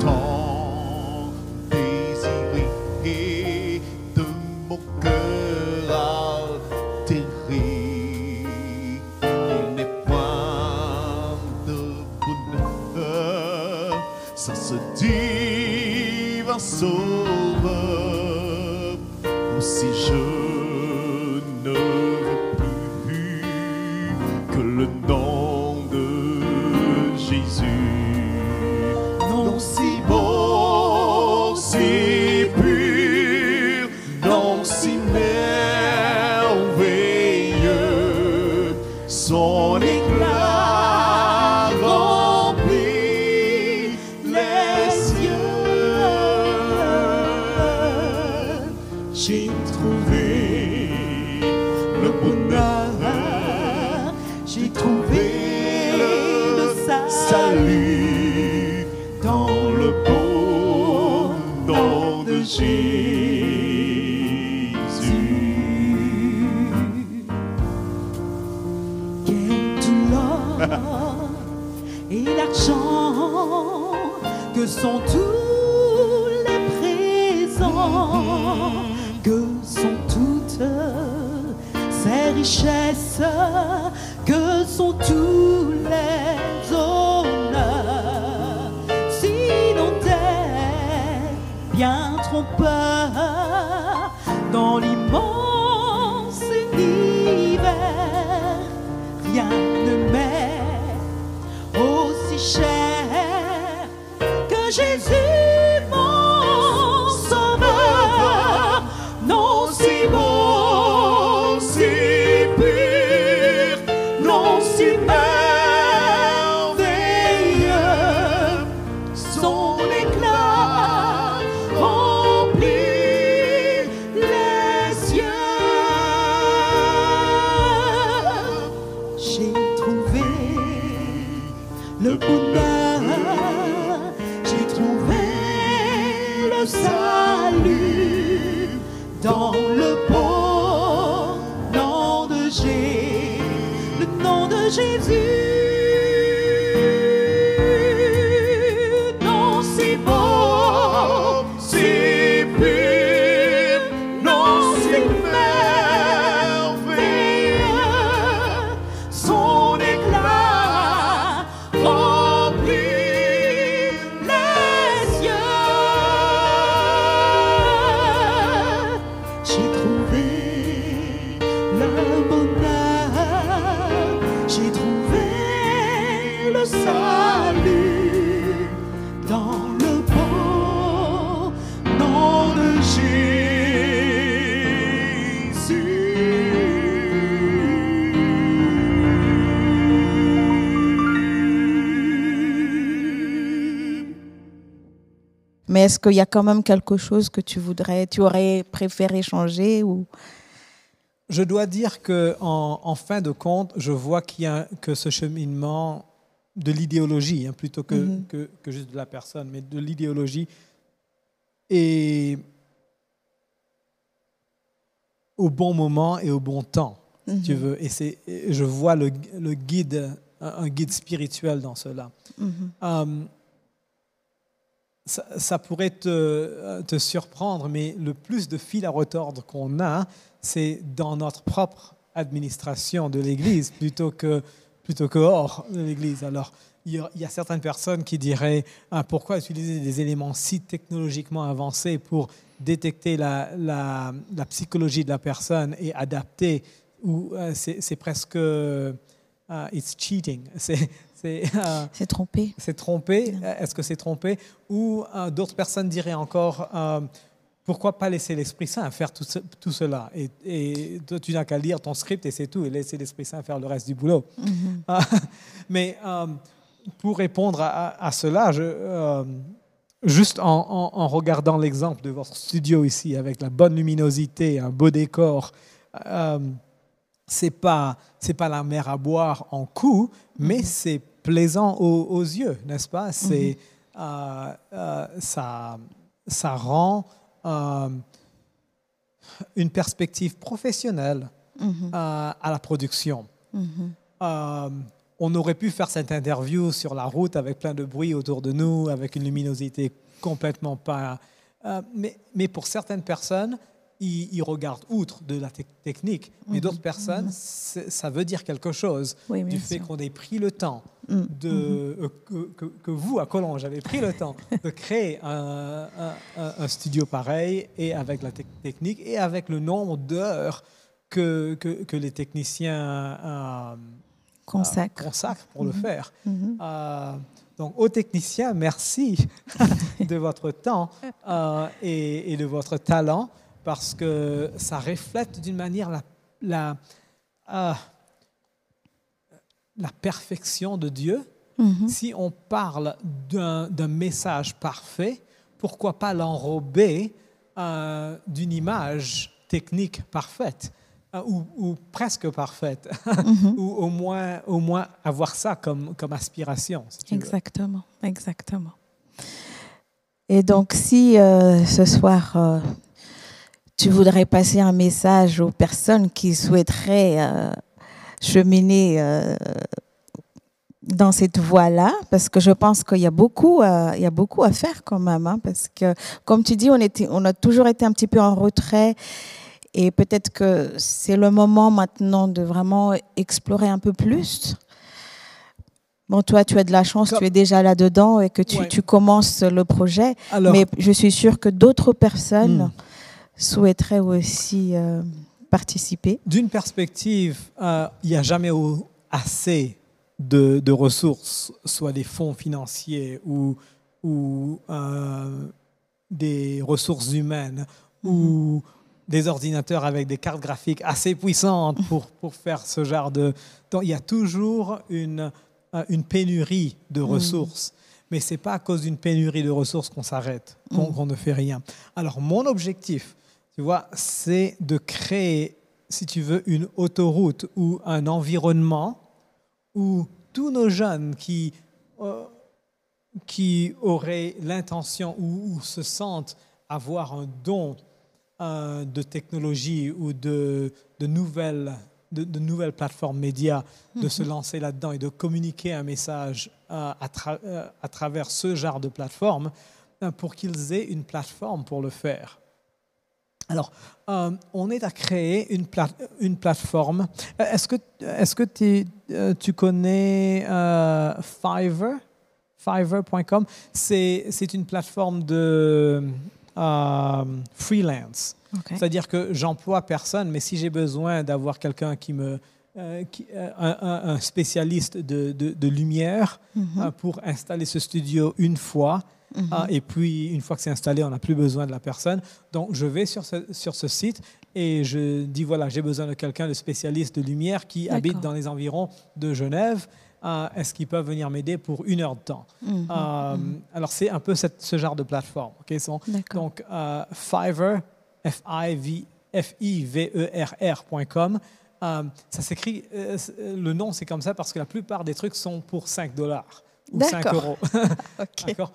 bonheur, j'ai est-ce qu'il y a quand même quelque chose que tu voudrais, tu aurais préféré changer ou? Je dois dire que en, en fin de compte, je vois qu'il y a que ce cheminement de l'idéologie, hein, plutôt que, Mhm. que, que juste de la personne, mais de l'idéologie et au bon moment et au bon temps, tu Mhm. veux. Et, je vois le, le guide, un, un guide spirituel dans cela. Mhm. Euh, ça, pourrait te, surprendre, mais le plus de fil à retordre qu'on a, c'est dans notre propre administration de l'Église plutôt que, plutôt que hors de l'Église. Alors, il y, a, certaines personnes qui diraient ah, pourquoi utiliser des éléments si technologiquement avancés pour détecter la, psychologie de la personne et adapter ou euh, c'est, presque euh, it's cheating. C'est, euh, trompé. c'est trompé Est-ce que c'est trompé? Ou euh, d'autres personnes diraient encore euh, pourquoi pas laisser l'Esprit Saint faire tout, ce- tout cela? Et, et toi, tu n'as qu'à lire ton script et c'est tout, et laisser l'Esprit Saint faire le reste du boulot. Mhm. Euh, Mais euh, pour répondre à, cela, je, juste en, en- en regardant l'exemple de votre studio ici, avec la bonne luminosité, un beau décor, c'est pas c'est pas la mer à boire en coup, mais c'est plaisant aux, aux yeux, n'est-ce pas? C'est euh, euh, ça ça rend euh, une perspective professionnelle Mhm. à la production. Mhm. On aurait pu faire cette interview sur la route avec plein de bruit autour de nous, avec une luminosité complètement pas. euh, mais, mais pour certaines personnes, ils, ils regardent outre de la tec- technique, mais d'autres personnes, c'est- ça veut dire quelque chose Oui, du fait qu'on ait pris le temps de euh, que, vous à Collonges avez pris le temps de créer un, un- un- un studio pareil et avec la tec- technique et avec le nombre d'heures que, que, que les techniciens euh, euh, consacrent pour le faire. Mhm. Donc, aux techniciens, merci de votre temps euh, et, et de votre talent parce que ça reflète d'une manière la, la, euh, la perfection de Dieu. Mhm. Si on parle d'un d'un message parfait, pourquoi pas l'enrober euh, d'une image technique parfaite euh, ou, ou presque parfaite, Mhm. ou au moins, au moins avoir ça comme, comme aspiration. si. Exactement, exactement. Et donc, si euh, ce soir, tu voudrais passer un message aux personnes qui souhaiteraient euh, cheminer euh, dans cette voie-là, parce que je pense qu'il y a beaucoup, à- il y a beaucoup à faire quand même, hein, parce que, comme tu dis, on, était, on a toujours été un petit peu en retrait. Et peut-être que c'est le moment maintenant de vraiment explorer un peu plus. Bon, toi, tu as de la chance, Comme- tu es déjà là-dedans et que tu, Ouais. tu commences le projet. Alors, Mais je suis sûre que d'autres personnes Hmm. Souhaiteraient aussi euh, participer. d'une perspective, euh, il n'y a jamais assez de, de ressources, soit des fonds financiers ou, ou euh, des ressources humaines ou des ordinateurs avec des cartes graphiques assez puissantes pour, pour faire ce genre de... Donc il y a toujours une, une pénurie de ressources. Mais ce n'est pas à cause d'une pénurie de ressources qu'on s'arrête, qu'on qu'on ne fait rien. Alors mon objectif, tu vois, c'est de créer, si tu veux, une autoroute ou un environnement où tous nos jeunes qui, euh, qui auraient l'intention ou, ou se sentent avoir un don euh, de technologie ou de, de nouvelles, de, de nouvelles plateformes médias, de se lancer là-dedans et de communiquer un message euh, à, tra- à travers ce genre de plateforme euh, pour qu'ils aient une plateforme pour le faire. Alors, euh, on est à créer une, une plateforme. Euh, Est-ce que, est que tu, euh, tu connais euh, Fiverr? Fiverr.com C'est une plateforme de euh, freelance. C'est-à-dire que j'emploie personne, mais si j'ai besoin d'avoir quelqu'un qui me. euh, qui- euh, un, spécialiste de, de- de lumière Mhm. euh, pour installer ce studio une fois, Mhm. ah, et puis, une fois que c'est installé, on n'a plus besoin de la personne. Donc, je vais sur ce, sur ce site et je dis, voilà, j'ai besoin de quelqu'un de spécialiste de lumière qui habite dans les environs de Genève. euh, est-ce qu'ils peuvent venir m'aider pour une heure de temps? Mhm, Euh, Alors, c'est un peu cette- ce genre de plateforme. Sont- donc, euh, Fiverr, F-I-V-E-R-R.com. Euh, ça s'écrit, euh, le nom c'est comme ça parce que la plupart des trucs sont pour 5 dollars ou 5 D'accord. euros. Ok. D'accord.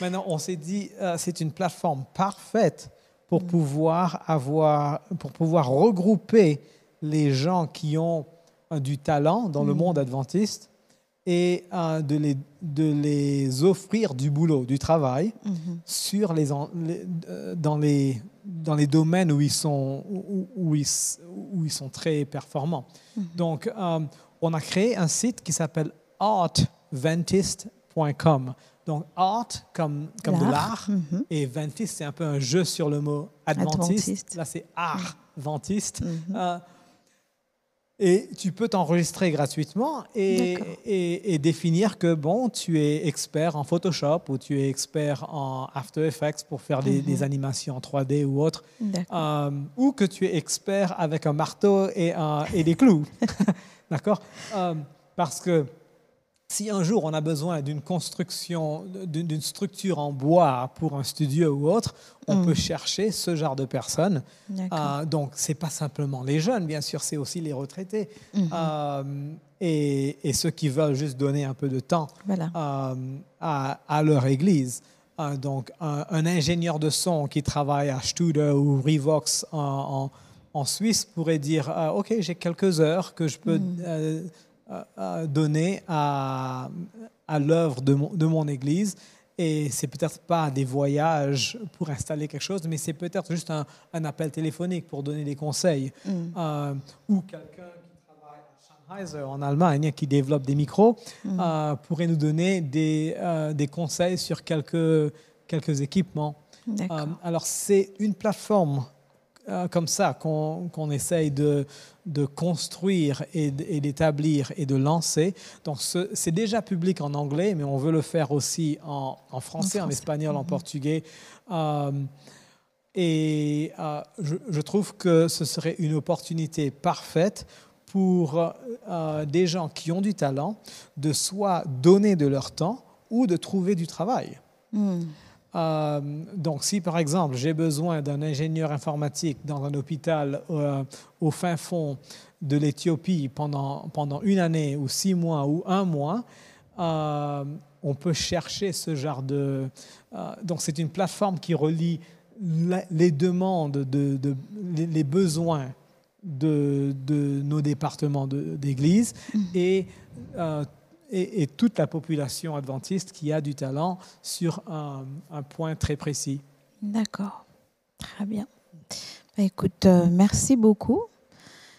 Maintenant, on s'est dit, euh, c'est une plateforme parfaite pour pouvoir avoir, pour pouvoir regrouper les gens qui ont euh, du talent dans le monde adventiste et euh, de, les, de les offrir du boulot, du travail Mhm. sur les, euh, dans, les, dans les domaines où ils sont, où, où ils, où ils sont très performants. Donc, euh, on a créé un site qui s'appelle artventist.com. Donc, art comme, comme de L'art. Mhm. et Ventist, c'est un peu un jeu sur le mot adventiste. Adventiste. Là, c'est art ventiste. Mhm. Euh, et tu peux t'enregistrer gratuitement et, D'accord. et, et définir que bon, tu es expert en Photoshop ou tu es expert en After Effects pour faire des, des animations en 3D ou autre, euh, ou que tu es expert avec un marteau et, un- et des clous. D'accord? Euh, Parce que si un jour on a besoin d'une construction, d'une structure en bois pour un studio ou autre, on peut chercher ce genre de personnes. Euh, donc, ce n'est pas simplement les jeunes, bien sûr, c'est aussi les retraités Mhm. euh, et, et ceux qui veulent juste donner un peu de temps Voilà. euh, à, à leur église. Euh, donc, un, un ingénieur de son qui travaille à Studer ou Revox en, en- en Suisse pourrait dire euh, Ok, j'ai quelques heures que je peux euh, euh, euh, donner à, à l'œuvre de mon, de mon église. Et c'est peut-être pas des voyages pour installer quelque chose, mais c'est peut-être juste un, un appel téléphonique pour donner des conseils. Mhm. Euh, ou quelqu'un qui travaille à Sennheiser en Allemagne, qui développe des micros, euh, pourrait nous donner des, euh, des conseils sur quelques, quelques équipements. Alors, c'est une plateforme comme ça qu'on qu'on essaye de, de construire et, d'établir et de lancer. Donc, ce- c'est déjà public en anglais, mais on veut le faire aussi en, en français, en, français. espagnol, en portugais. Euh, et euh, je, je trouve que ce serait une opportunité parfaite pour euh, des gens qui ont du talent de soit donner de leur temps ou de trouver du travail. Mhm. Euh, donc, si par exemple j'ai besoin d'un ingénieur informatique dans un hôpital euh, au fin fond de l'Éthiopie pendant, pendant une année ou six mois ou un mois, euh, on peut chercher ce genre de... donc, c'est une plateforme qui relie la- les demandes, de, de- les, les besoins de, de nos départements d'église et, euh, et, toute la population adventiste qui a du talent sur un, point très précis. D'accord. Très bien. Bah, écoute, euh, merci beaucoup.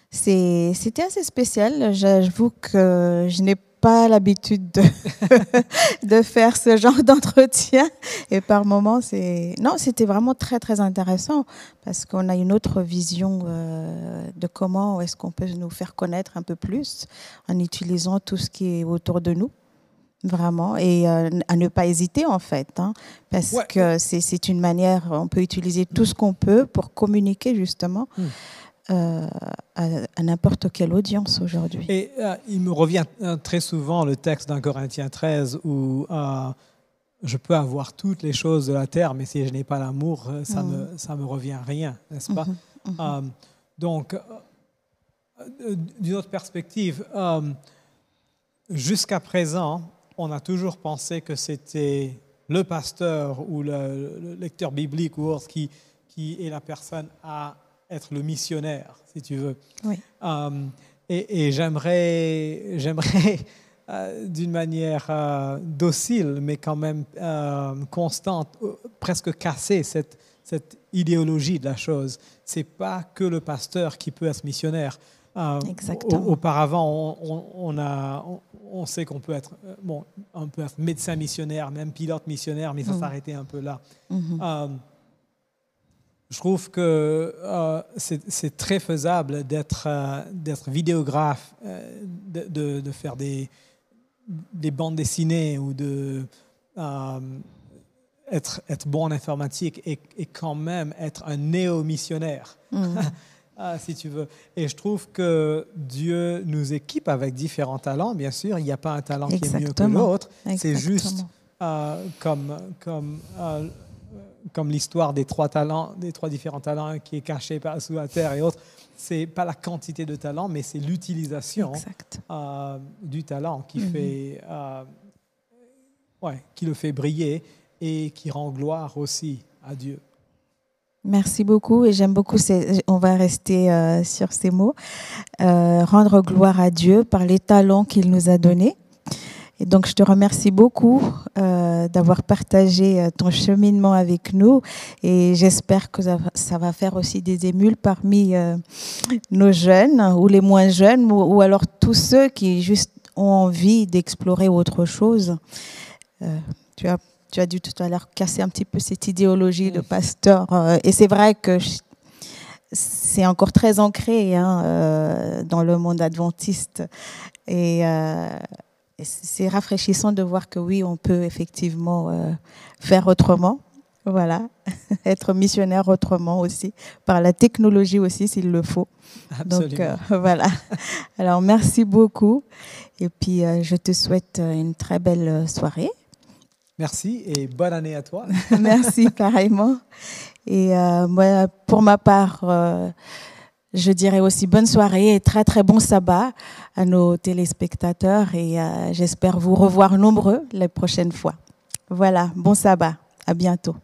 C'était assez spécial. J'avoue que je n'ai pas l'habitude de, de faire ce genre d'entretien. Et par moments, c'est. Non, c'était vraiment très, très intéressant parce qu'on a une autre vision euh, de comment est-ce qu'on peut nous faire connaître un peu plus en utilisant tout ce qui est autour de nous. Vraiment, et euh, à ne pas hésiter en fait, hein, parce Ouais. que c'est une manière, on peut utiliser tout ce qu'on peut pour communiquer justement Mm. Euh, à, à n'importe quelle audience aujourd'hui. Et euh, il me revient euh, très souvent le texte d'un Corinthiens 13 où euh, je peux avoir toutes les choses de la terre, mais si je n'ai pas l'amour, ça Mm. me ça me revient rien, n'est-ce pas? Mhm, mhm. Euh, donc, d'une autre perspective, jusqu'à présent, on a toujours pensé que c'était le pasteur ou le, le lecteur biblique ou autre qui, qui est la personne à être le missionnaire, si tu veux. Oui. Euh, et et j'aimerais, j'aimerais euh, d'une manière euh, docile, mais quand même euh, constante, presque casser cette, cette idéologie de la chose. C'est pas que le pasteur qui peut être missionnaire. Exactement. au- auparavant, on, a, on, sait qu'on peut être, bon, on peut être médecin missionnaire, même pilote missionnaire, mais ça Mhm. s'arrêtait un peu là. Mhm. Je trouve que euh, c'est très faisable d'être euh, d'être vidéographe, euh, de, de- de faire des, des bandes dessinées ou de être, être bon en informatique et, et quand même être un néo-missionnaire. Ah, si tu veux. Et je trouve que Dieu nous équipe avec différents talents. Bien sûr, il n'y a pas un talent qui est mieux que l'autre. C'est juste euh, comme, comme, euh, comme l'histoire des trois talents, des trois différents talents qui est caché par, sous la terre et autres. C'est pas la quantité de talents, mais c'est l'utilisation euh, du talent qui Mhm. fait, euh, ouais, qui le fait briller et qui rend gloire aussi à Dieu. Merci beaucoup et j'aime beaucoup. Ces, on va rester euh, sur ces mots. Rendre gloire à Dieu par les talents qu'il nous a donnés. Et donc, je te remercie beaucoup euh, d'avoir partagé euh, ton cheminement avec nous. Et j'espère que ça, va- faire aussi des émules parmi euh, nos jeunes ou les moins jeunes ou, alors tous ceux qui juste ont envie d'explorer autre chose. Tu as tu as dû tout à l'heure casser un petit peu cette idéologie de pasteur. et c'est vrai que c'est encore très ancré hein, dans le monde adventiste. Et c'est rafraîchissant de voir que oui, on peut effectivement euh, faire autrement. Voilà, être missionnaire autrement aussi, par la technologie aussi s'il le faut. Absolument. Donc euh, voilà. Alors merci beaucoup. Et puis euh, je te souhaite une très belle soirée. Merci et bonne année à toi. Merci pareillement. Et euh, moi, pour ma part, euh, je dirais aussi bonne soirée et très très bon sabbat à nos téléspectateurs et euh, j'espère vous revoir nombreux les prochaines fois. Voilà, bon sabbat, à bientôt.